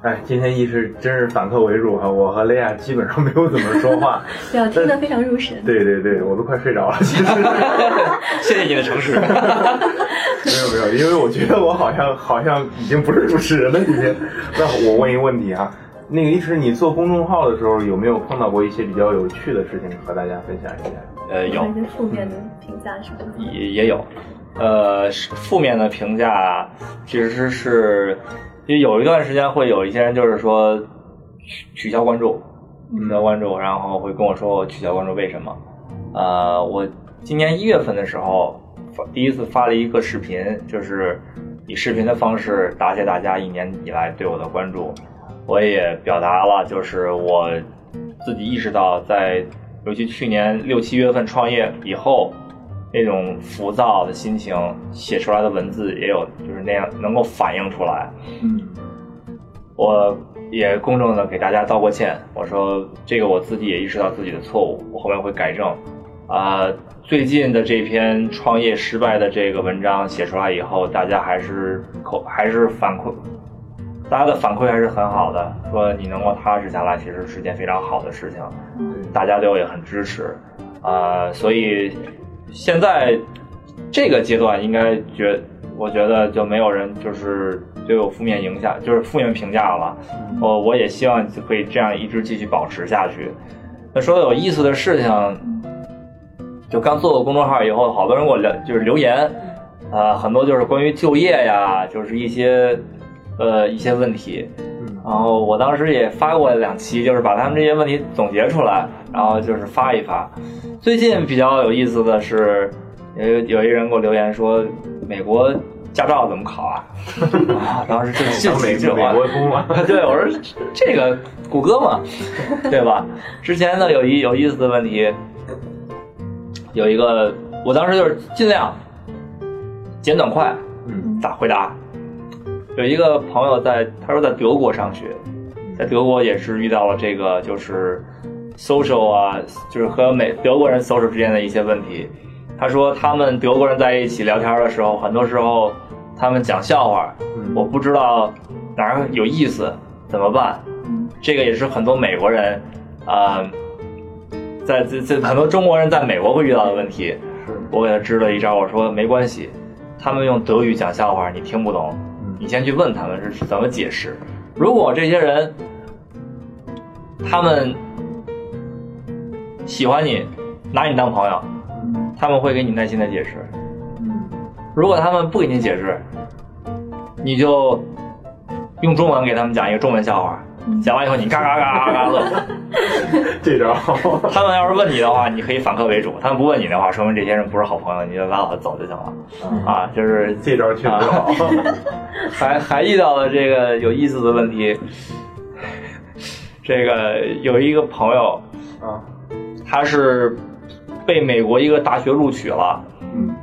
哎，今天一是真是反客为主啊！我和雷亚基本上没有怎么说话，对，听得非常入神。对对对，我都快睡着了。其实，谢谢你的诚实。没有没有，因为我觉得我好像好像已经不是主持人了，已经。那我问一个问题啊，那个一是你做公众号的时候有没有碰到过一些比较有趣的事情和大家分享一下？呃，有一些负面的评价是吧？也也有，呃，负面的评价其实是。就有一段时间会有一些人就是说取取消关注，取消关注，然后会跟我说我取消关注为什么？呃，我今年一月份的时候发第一次发了一个视频，就是以视频的方式答谢大家一年以来对我的关注。我也表达了就是我自己意识到，在尤其去年六七月份创业以后。那种浮躁的心情写出来的文字也有，就是那样能够反映出来。嗯，我也公正的给大家道过歉，我说这个我自己也意识到自己的错误，我后面会改正。啊，最近的这篇创业失败的这个文章写出来以后，大家还是口还是反馈，大家的反馈还是很好的，说你能够踏实下来，其实是件非常好的事情。大家对我也很支持。啊，所以。现在这个阶段应该觉，我觉得就没有人就是对我负面影响，就是负面评价了。我我也希望可以这样一直继续保持下去。那说有意思的事情，就刚做过公众号以后，好多人给我留就是留言，啊，很多就是关于就业呀，就是一些呃一些问题。然后我当时也发过两期，就是把他们这些问题总结出来，然后就是发一发。最近比较有意思的是，有有一人给我留言说，美国驾照怎么考啊？啊，当时就就美美国通嘛。对，我说这个谷歌嘛，对吧？之前呢有一有意思的问题，有一个，我当时就是尽量简短快，嗯，咋回答？有一个朋友在，他说在德国上学，在德国也是遇到了这个，就是 social 啊，就是和美德国人 social 之间的一些问题。他说他们德国人在一起聊天的时候，很多时候他们讲笑话，我不知道哪儿有意思，怎么办？这个也是很多美国人，啊，在这这很多中国人在美国会遇到的问题。我给他支了一招，我说没关系，他们用德语讲笑话，你听不懂。你先去问他们是怎么解释。如果这些人他们喜欢你，拿你当朋友，他们会给你耐心的解释。如果他们不给你解释，你就用中文给他们讲一个中文笑话。讲完以后，你嘎嘎嘎嘎嘎乐。这招，他们要是问你的话，你可以反客为主；他们不问你的话，说明这些人不是好朋友，你就拉倒走就行了。啊，就是这招确实好。还还遇到了这个有意思的问题，这个有一个朋友啊，他是被美国一个大学录取了，嗯，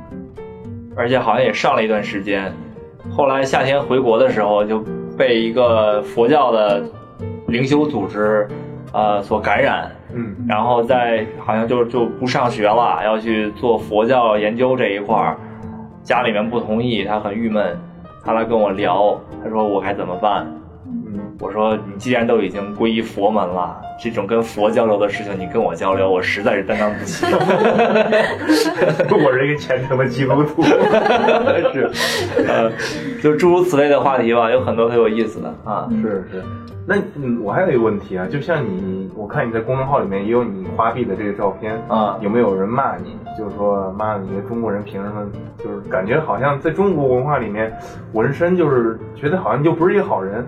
而且好像也上了一段时间，后来夏天回国的时候就被一个佛教的。灵修组织，呃，所感染，嗯，然后在好像就就不上学了，要去做佛教研究这一块儿，家里面不同意，他很郁闷，他来跟我聊，他说我该怎么办？嗯，我说你既然都已经皈依佛门了，这种跟佛交流的事情，你跟我交流，我实在是担当不起。我是一个虔诚的基督徒，是，呃，就诸如此类的话题吧，有很多很有意思的啊，是是。那嗯，我还有一个问题啊，就像你，我看你在公众号里面也有你花臂的这个照片啊，有没有人骂你？就是说，骂你一个中国人凭什么？就是感觉好像在中国文化里面，纹身就是觉得好像就不是一个好人。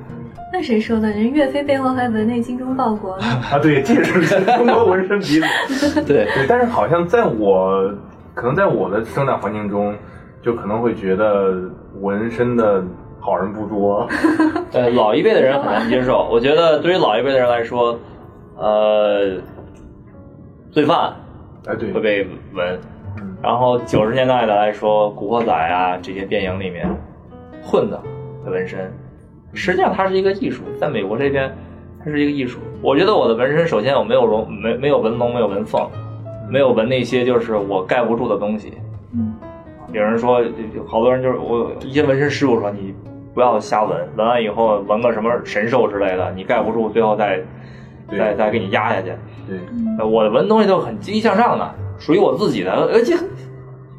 那谁说的？人岳飞背后还纹那精忠报国 啊，对，这是中国纹身鼻祖。对对，但是好像在我可能在我的生长环境中，就可能会觉得纹身的。好人不多，呃，老一辈的人很难接受。我觉得对于老一辈的人来说，呃，罪犯，哎对，会被纹。然后九十年代的来说，古惑仔啊这些电影里面，混子会纹身。实际上它是一个艺术，在美国这边，它它是一个艺术。我觉得我的纹身，首先我没有龙，没没有纹龙，没有纹凤，没有纹那些就是我盖不住的东西。嗯有人说，好多人就是我一些纹身师傅说你不要瞎纹，纹完以后纹个什么神兽之类的，你盖不住，最后再再再给你压下去。对，呃我的纹东西都很积极向上的，属于我自己的，而且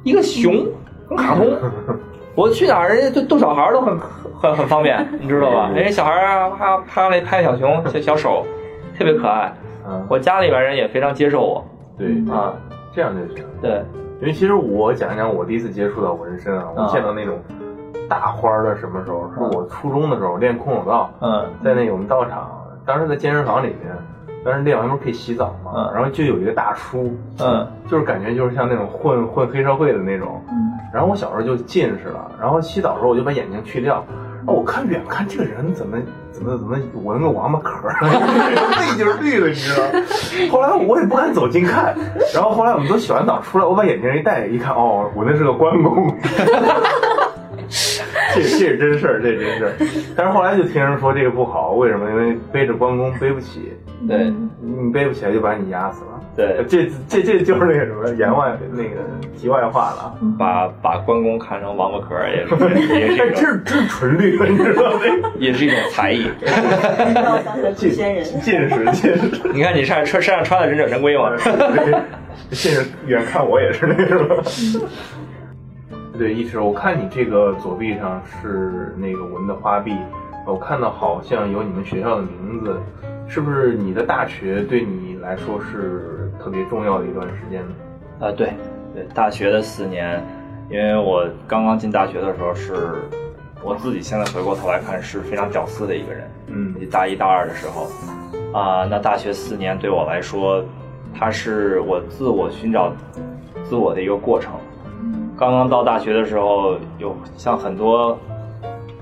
一个熊，很卡通。我去哪儿，人家逗逗小孩都很 很很方便，你知道吧？人家小孩儿啊，啪啪那拍小熊，小小手，特别可爱。嗯，我家里边人也非常接受我对啊，这样就行。对，因为其实我讲一讲我第一次接触到纹身啊，我啊见到那种大花儿的什么时候？是我初中的时候练空手道，嗯在那个我们道场，当时在健身房里面，当时练完不是可以洗澡嘛，嗯然后就有一个大叔，嗯就是感觉就是像那种混混黑社会的那种，嗯然后我小时候就近视了，然后洗澡的时候我就把眼睛去掉，然后我看远看这个人怎么怎么怎么纹个王八壳儿，背就是绿的，你知道吗？后来我也不敢走近看，然后后来我们都洗完澡出来，我把眼镜一戴，一看哦，我那是个关公。这这是真事儿，这是真事儿。但是后来就听人说这个不好，为什么？因为背着关公背不起，对你背不起来就把你压死了。对，这这这就是那个什么言外那个题外话了。把把关公看成王八壳儿也是 也是哎，一种这是这是纯绿的，你知道吗？也是一种才艺。让我想起了诛仙人。近视，近视，你看你上穿身上穿的忍者神龟吗？近视，远看我也是那个什么。对，一直我看你这个左臂上是那个纹的花臂，我看到好像有你们学校的名字，是不是你的大学对你来说是特别重要的一段时间呢？啊，对对，大学的四年，因为我刚刚进大学的时候是，我自己现在回过头来看是非常屌丝的一个人。嗯大一大二的时候，啊、那大学四年对我来说，它是我自我寻找自我的一个过程。刚刚到大学的时候，有像很多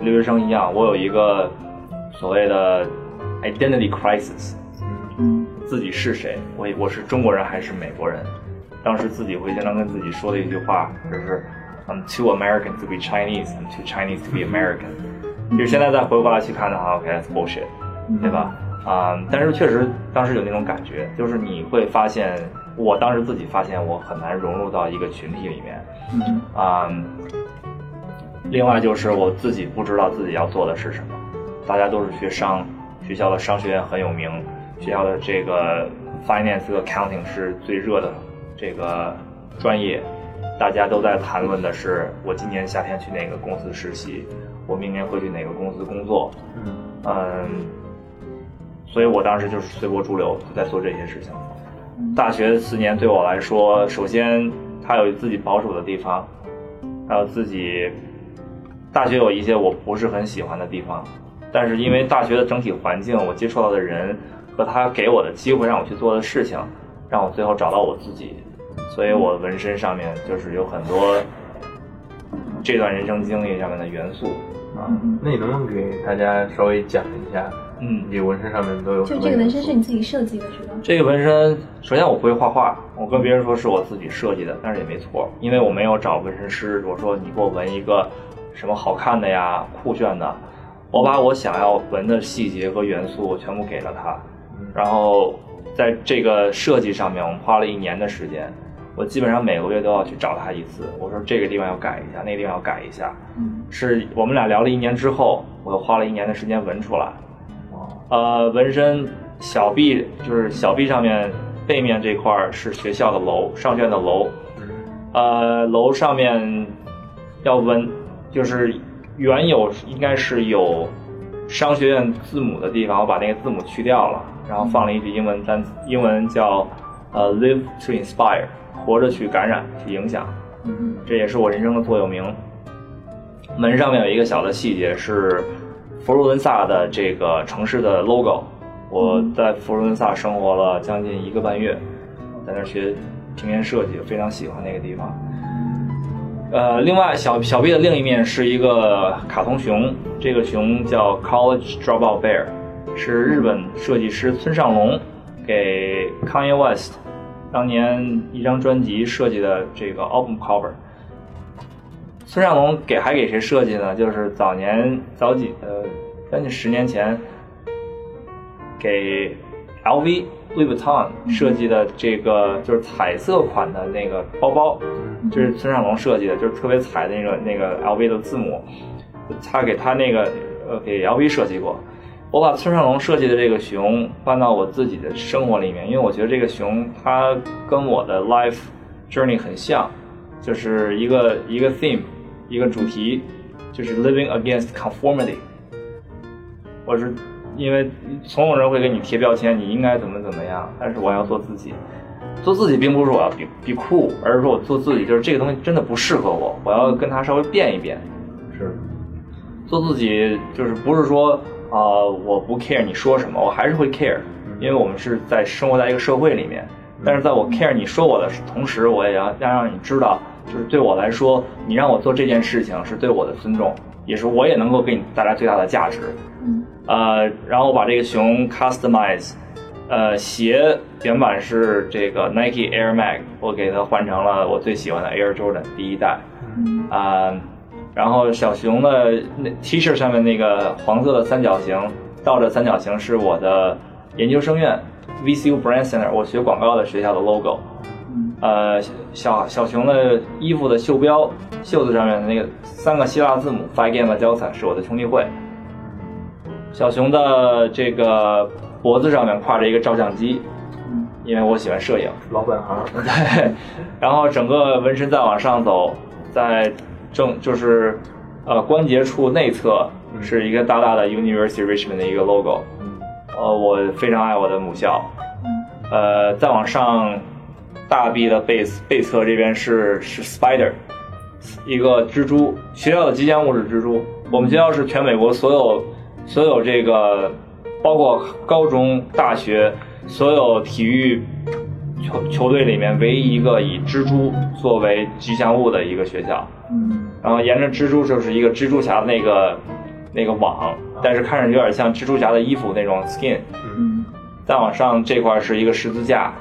留学生一样，我有一个所谓的 identity crisis，嗯自己是谁？我我是中国人还是美国人？当时自己会经常跟自己说的一句话就是，I'm too American to be Chinese, I'm too Chinese to be American。就是现在再回过来去看的话，OK，that's、bullshit，对吧？啊、但是确实当时有那种感觉，就是你会发现，我当时自己发现我很难融入到一个群体里面。嗯啊、另外就是我自己不知道自己要做的是什么。大家都是去商，学校的商学院很有名，学校的这个 finance 和 accounting 是最热的这个专业，大家都在谈论的是我今年夏天去哪个公司实习，我明年会去哪个公司工作。嗯嗯，所以我当时就是随波逐流，就在做这些事情。大学四年对我来说，首先它有自己保守的地方，还有自己大学有一些我不是很喜欢的地方，但是因为大学的整体环境，我接触到的人和他给我的机会让我去做的事情，让我最后找到我自己，所以我纹身上面就是有很多这段人生经历上面的元素。啊，那你能不能给大家稍微讲一下，嗯你。纹身上面都有就这个纹身是你自己设计的是吗？这个纹身，首先我不会画画，我跟别人说是我自己设计的，但是也没错，因为我没有找纹身师，我说你给我纹一个什么好看的呀、酷炫的，我把我想要纹的细节和元素全部给了他，然后在这个设计上面，我们花了一年的时间，我基本上每个月都要去找他一次，我说这个地方要改一下，那个地方要改一下，嗯是我们俩聊了一年之后，我又花了一年的时间纹出来。哦呃，纹身小臂就是小臂上面背面这块儿是学校的楼，上学院的楼。呃，楼上面要纹，就是原有应该是有商学院字母的地方，我把那个字母去掉了，然后放了一句英文单词，英文叫呃 “live to inspire”，活着去感染，去影响。嗯这也是我人生的座右铭。门上面有一个小的细节是佛罗伦萨的这个城市的 logo。我在佛罗伦萨生活了将近一个半月，在那儿学平面设计，非常喜欢那个地方。呃，另外小小 B 的另一面是一个卡通熊，这个熊叫 College Dropout Bear，是日本设计师村上隆给 Kanye West 当年一张专辑设计的这个 album cover。村上隆给还给谁设计呢？就是早年早几呃将近十年前，给 LV、Louis Vuitton 设计的这个就是彩色款的那个包包，就是村上隆设计的，就是特别彩的那个那个 LV 的字母，他给他那个呃给 LV 设计过。我把村上龙设计的这个熊搬到我自己的生活里面，因为我觉得这个熊它跟我的 life journey 很像，就是一个一个 theme，一个主题，就是 living against conformity。我是因为总有人会给你贴标签，你应该怎么怎么样，但是我要做自己。做自己并不是我要比比酷，而是说我做自己，就是这个东西真的不适合我，我要跟它稍微变一变。是，做自己就是不是说啊、呃我不 care 你说什么，我还是会 care，因为我们是在生活在一个社会里面。但是在我 care 你说我的同时，我也要要让你知道，就是对我来说，你让我做这件事情是对我的尊重，也是我也能够给你带来最大的价值。嗯呃，然后我把这个熊 customize，呃，鞋原版是这个 Nike Air Max，我给它换成了我最喜欢的 Air Jordan 第一代。嗯啊、然后小熊的那 T 恤上面那个黄色的三角形，倒着三角形是我的研究生院 VCU Brand Center，我学广告的学校的 logo。嗯呃，小小熊的衣服的袖标，袖子上面的那个三个希腊字母 Phi Gamma Delta 是我的兄弟会。小熊的这个脖子上面挎着一个照相机，嗯因为我喜欢摄影。老本行。对，然后整个纹身再往上走，在正就是呃关节处内侧嗯是一个大大的 University Richmond 的一个 logo。嗯呃，我非常爱我的母校。嗯呃，再往上，大臂的背背侧这边是是 spider，一个蜘蛛。学校的吉祥物是蜘蛛。我们学校是全美国所有所有这个，包括高中、大学所有体育球球队里面唯一一个以蜘蛛作为吉祥物的一个学校。嗯然后沿着蜘蛛就是一个蜘蛛侠的那个那个网，但是看着有点像蜘蛛侠的衣服那种 skin。嗯再往上这块是一个十字架，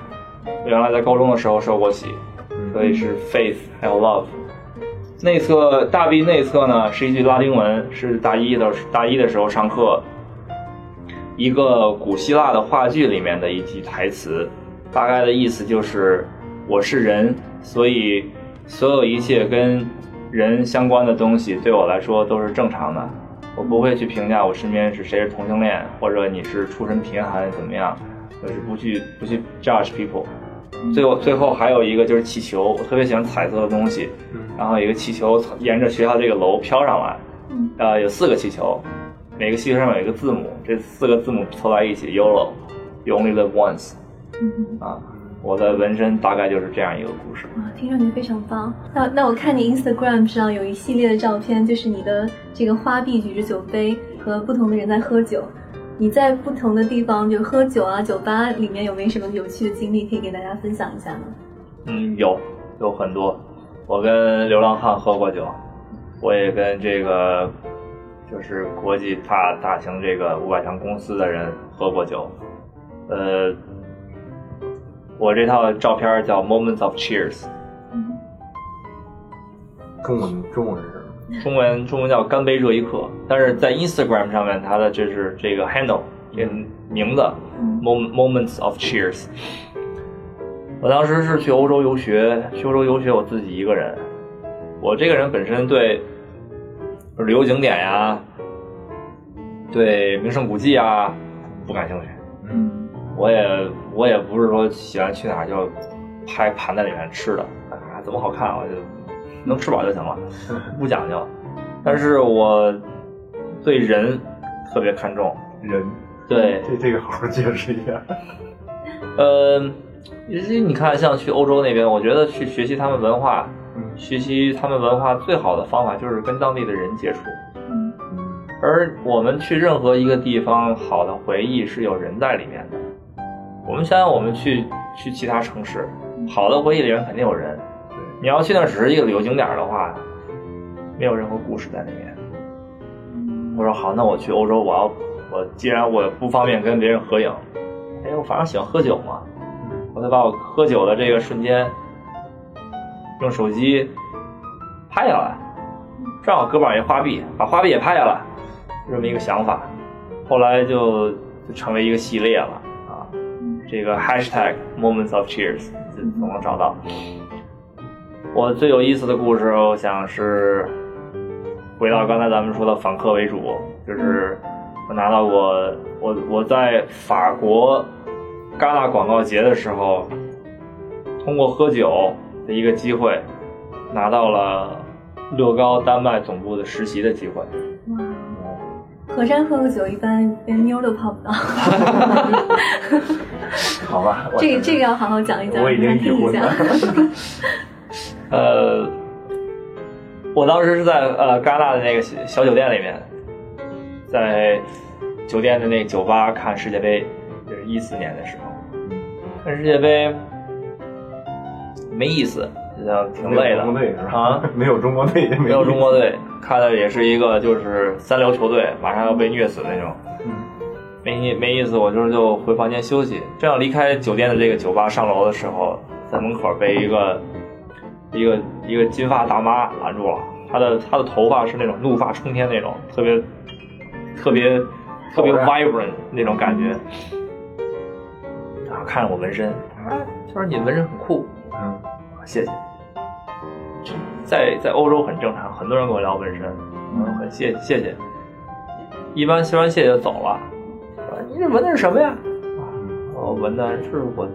原来在高中的时候受过洗，所以是 faith 还有 love。内侧大臂内侧呢是一句拉丁文，是大一的大一的时候上课，一个古希腊的话剧里面的一句台词，大概的意思就是我是人，所以所有一切跟人相关的东西对我来说都是正常的。我不会去评价我身边是谁是同性恋，或者你是出身贫寒怎么样，我是不去不去 judge people。最后最后还有一个就是气球，我特别喜欢彩色的东西，嗯然后一个气球沿着学校这个楼飘上来，嗯呃，有四个气球，每个气球上面有一个字母，这四个字母凑在一起，YOLO，You only live once 嗯啊。我的纹身大概就是这样一个故事。哇，听上去非常棒。那那我看你 Instagram 上有一系列的照片，就是你的这个花臂举着酒杯和不同的人在喝酒。你在不同的地方就喝酒啊，酒吧里面有没有什么有趣的经历可以给大家分享一下呢？嗯，有有很多。我跟流浪汉喝过酒，我也跟这个就是国际大大型这个五百强公司的人喝过酒。呃，我这套照片叫 Moments of Cheers，嗯中文中文是什么？中文中文叫干杯这一刻，但是在 Instagram 上面它的就是这个 handle 这个名字 Moments of Cheers。我当时是去欧洲游学，去欧洲游学我自己一个人。我这个人本身对旅游景点呀、对名胜古迹啊不感兴趣。嗯我也我也不是说喜欢去哪儿就拍盘在里面吃的，啊怎么好看我就能吃饱就行了，不讲究。但是我对人特别看重，人。对，这这个好好解释一下。呃，尤其你看，像去欧洲那边，我觉得去学习他们文化，嗯学习他们文化最好的方法就是跟当地的人接触。嗯而我们去任何一个地方，好的回忆是有人在里面的。我们想想，我们去去其他城市，好的回忆里面肯定有人。对，你要去那儿只是一个旅游景点的话，没有任何故事在里面。我说好，那我去欧洲，我要我既然我不方便跟别人合影，哎，我反正喜欢喝酒嘛，我得把我喝酒的这个瞬间用手机拍下来，正好胳膊上一花臂，把花臂也拍下来，就这么一个想法。后来就就成为一个系列了啊。这个 hashtag moments of cheers 总能找到。我最有意思的故事，我想是回到刚才咱们说的访客为主，就是我拿到过我我在法国戛纳广告节的时候，通过喝酒的一个机会，拿到了乐高丹麦总部的实习的机会。哇，河山喝个酒，一般连妞都泡不到。好吧，这个这个要好好讲一讲，我已经听一下婚了。。呃，我当时是在呃戛纳的那个小小酒店里面，在酒店的那个酒吧看世界杯，就是一四年的时候，看世界杯没意思，就像挺累的 没有中国队？啊。没有中国队，没有中国队，看的也是一个就是三流球队，马上要被虐死的那种，嗯没意没意思。我就是就回房间休息，正要离开酒店的这个酒吧上楼的时候，在门口被一个一个一个金发大妈拦住了。她的她的头发是那种怒发冲天那种，特别特别特别 vibrant 那种感觉。然后看着我纹身，啊，他说你纹身很酷，嗯，谢谢。在在欧洲很正常，很多人跟我聊纹身，嗯，很谢谢谢。一般说完谢谢就走了。说你这纹的是什么呀？啊，我纹的是我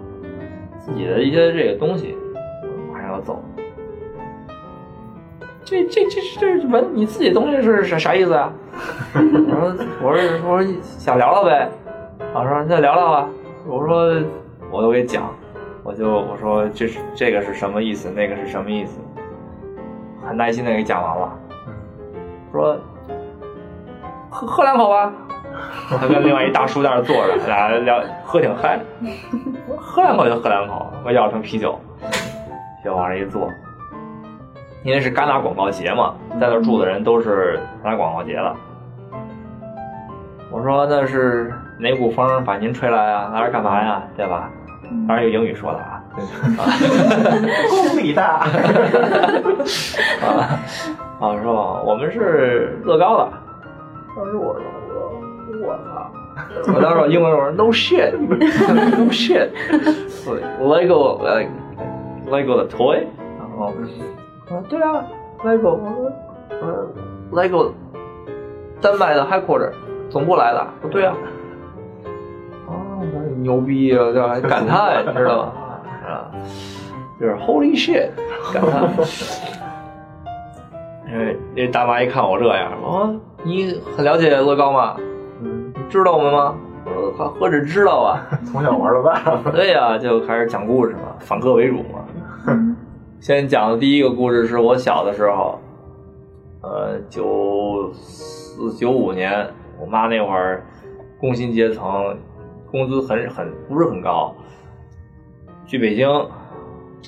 自己的一些这个东西，我马上要走。这这这这这纹你自己的东西是啥啥意思啊？我说我说我说想聊聊呗。我说那聊聊吧。我说我都给讲，我就我说这是这个是什么意思，那个是什么意思，很耐心的给讲完了。说喝喝两口吧。他跟另外一大叔在那儿坐着，俩人聊喝挺嗨。我说喝两口就喝两口，我要成啤酒，就往那一坐。因为是戛纳广告节嘛，在那儿住的人都是戛纳广告节的。我说那是哪股风把您吹来啊？来这干嘛呀？对吧？当然用英语说的 啊。功力大。啊啊，是吧？我们是乐高的。当时我说我我操！我当时我英文我说 no shit no shit Lego like Lego 的 toy，然后我说对啊 Lego，我说我说 Lego 丹麦的 headquarter 总部来的，我说对啊。啊，牛逼啊！这还感叹，你知道吗？啊，就是 Holy shit，感叹。因为那大妈一看我这样，哦，你很了解乐高吗？嗯，你知道我们吗？我说何何止知道啊！从小玩到大。对呀、就开始讲故事嘛，反客为主嘛。先讲的第一个故事是我小的时候，呃，九四九五年，我妈那会儿工薪阶层，工资很很不是很高，去北京，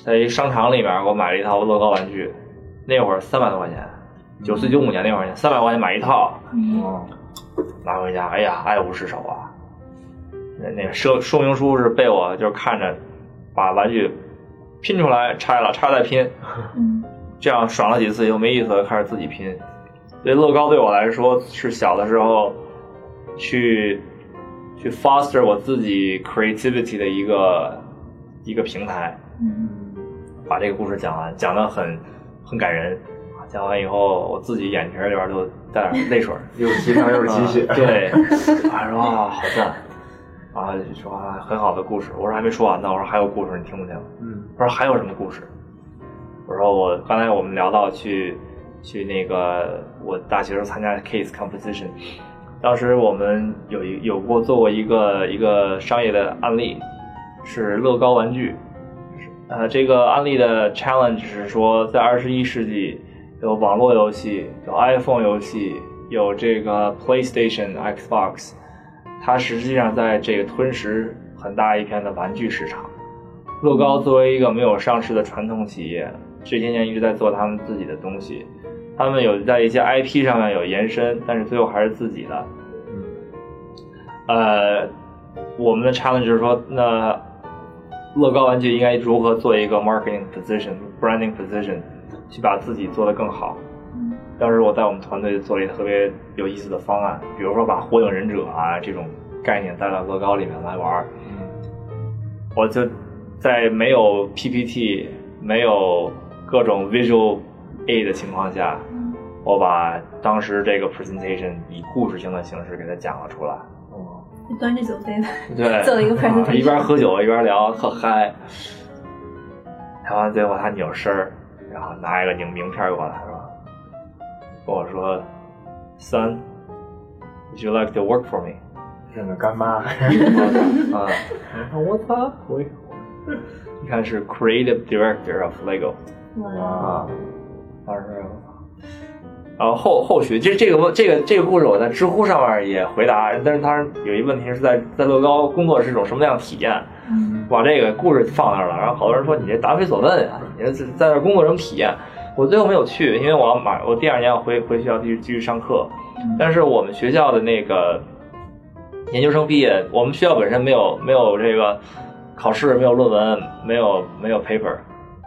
在一商场里面给我买了一套乐高玩具，那会儿三百多块钱，九四九五年那会儿三百块钱买一套，哦，拿回家，哎呀，爱不释手啊！那那说说明书是被我就是看着把玩具拼出来，拆了，拆了再拼，嗯这样爽了几次以后没意思了，开始自己拼。所以乐高对我来说是小的时候去去 foster 我自己 creativity 的一个一个平台。嗯把这个故事讲完，讲的很很感人。讲完以后，我自己眼皮里边都带点泪水。又是鸡汤又是鸡血。啊 对，啊说啊好赞，啊就说啊很好的故事。我说还没说完呢，我说还有故事，你听不听？嗯我说还有什么故事？我说我刚才我们聊到去去那个我大学时候参加 case competition，当时我们有一有过做过一个一个商业的案例，是乐高玩具。呃，这个案例的 challenge 是说，在二十一世纪有网络游戏，有 iPhone 游戏，有这个 PlayStation、Xbox，它实际上在这个吞食很大一片的玩具市场。乐高作为一个没有上市的传统企业，这些年一直在做他们自己的东西。他们有在一些 IP 上面有延伸，但是最后还是自己的。嗯呃，我们的 challenge 就是说，那乐高玩具应该如何做一个 marketing position、branding position，去把自己做得更好。嗯当时我在我们团队做了一个特别有意思的方案，比如说把《火影忍者》啊这种概念带到乐高里面来玩我就在没有 PPT、没有各种 Visual Aid 的情况下，我把当时这个 presentation 以故事性的形式给它讲了出来。哦，端着酒杯的，对，做了一个 presentation 一边喝酒一边聊，特嗨。聊完最后，他扭身儿，然后拿一个名名片过来，说：“跟我说，Son，Would you like to work for me？” 认个干妈，啊，我操，我一看是 Creative Director of Lego 哇，啊，当时，然后后后续这这个问这个这个故事我在知乎上面也回答，但是当然有一个问题是在在乐高工作是一种什么样的体验？嗯把这个故事放那儿了，然后好多人说你这答非所问啊，你这在那儿工作什么体验？我最后没有去，因为我要马我第二年要回回学校继续继续上课，但是我们学校的那个研究生毕业，我们学校本身没有没有这个考试，没有论文，没有没有 paper，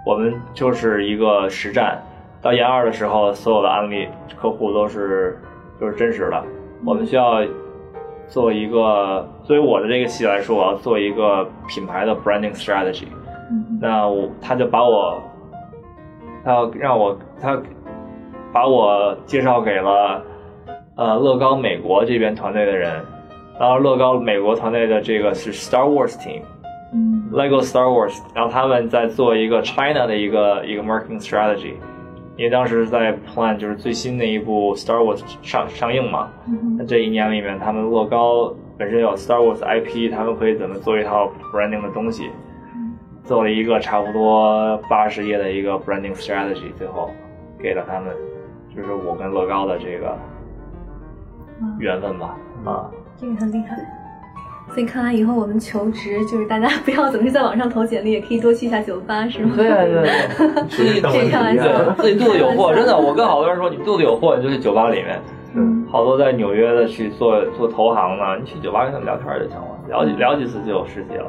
我们就是一个实战。到研二的时候，所有的案例客户都是就是真实的。我们需要做一个，作为我的这个系来说，我要做一个品牌的 branding strategy。嗯那我他就把我，他要让我他把我介绍给了呃乐高美国这边团队的人，然后乐高美国团队的这个是 Star Wars team。嗯。Lego Star Wars，然后他们在做一个 China 的一个一个 marketing strategy，因为当时在 plan 就是最新的一部 Star Wars 上上映嘛，嗯那这一年里面，他们乐高本身有 Star Wars IP，他们可以怎么做一套 branding 的东西，做了一个差不多八十页的一个 branding strategy，最后给了他们，就是我跟乐高的这个缘分吧，啊，这个很厉害。所以看来以后我们求职，就是大家 不要总是在网上投简历，也可以多去一下酒吧，是吗？对对对，自己这这开玩笑自己肚子有货，真的，我跟好多人说，你肚子有货，你就去酒吧里面。嗯好多在纽约的去做做投行的，你去酒吧跟他们聊天就行了，聊几聊几次就有实习了。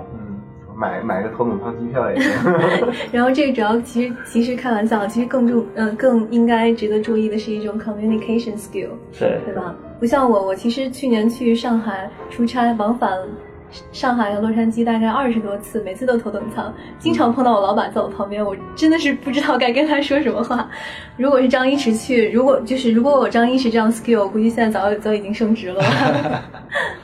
嗯，买买个头等舱机票也行。然后这个主要其实其实开玩笑，其实更注呃更应该值得注意的是一种 communication skill，对，对吧？不像我，我其实去年去上海出差，往返上海和洛杉矶大概二十多次，每次都头等舱，经常碰到我老板在我旁边，我真的是不知道该跟他说什么话。如果是张一驰去，如果就是如果我张一驰这样 skill，我估计现在早早已经升职了。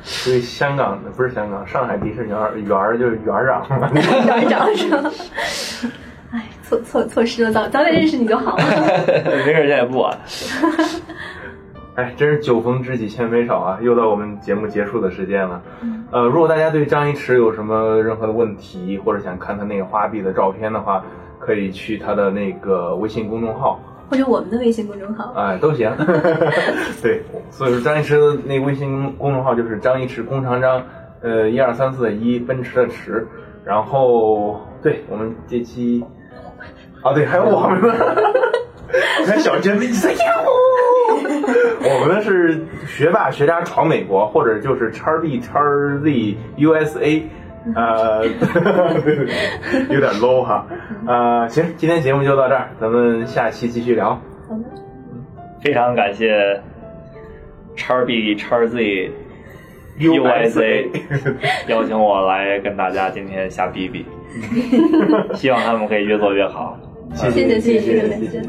所以香港的不是香港，上海迪士尼园园儿就是园长。园长是吗？哎，错错错失了，早早点认识你就好了。没事，现在也不晚。哎，真是酒逢知己千杯少啊！又到我们节目结束的时间了。呃，如果大家对张一驰有什么任何的问题，或者想看他那个花臂的照片的话，可以去他的那个微信公众号，或者我们的微信公众号，哎，都行。对，所以说张一驰的那个微信公众号就是张一驰弓长张，呃，一二三四的一，奔驰的驰。然后，对我们这期，啊，对，还有我们呢。你看小娟子，你在呀我 我们是学霸学家闯美国，或者就是叉 B 叉 Z U S A，呃，有点 low 哈呃！行，今天节目就到这儿，咱们下期继续聊。好的，非常感谢叉 B 叉 Z U S A 邀请我来跟大家今天瞎比比，希望他们可以越做越好。谢谢谢谢谢谢。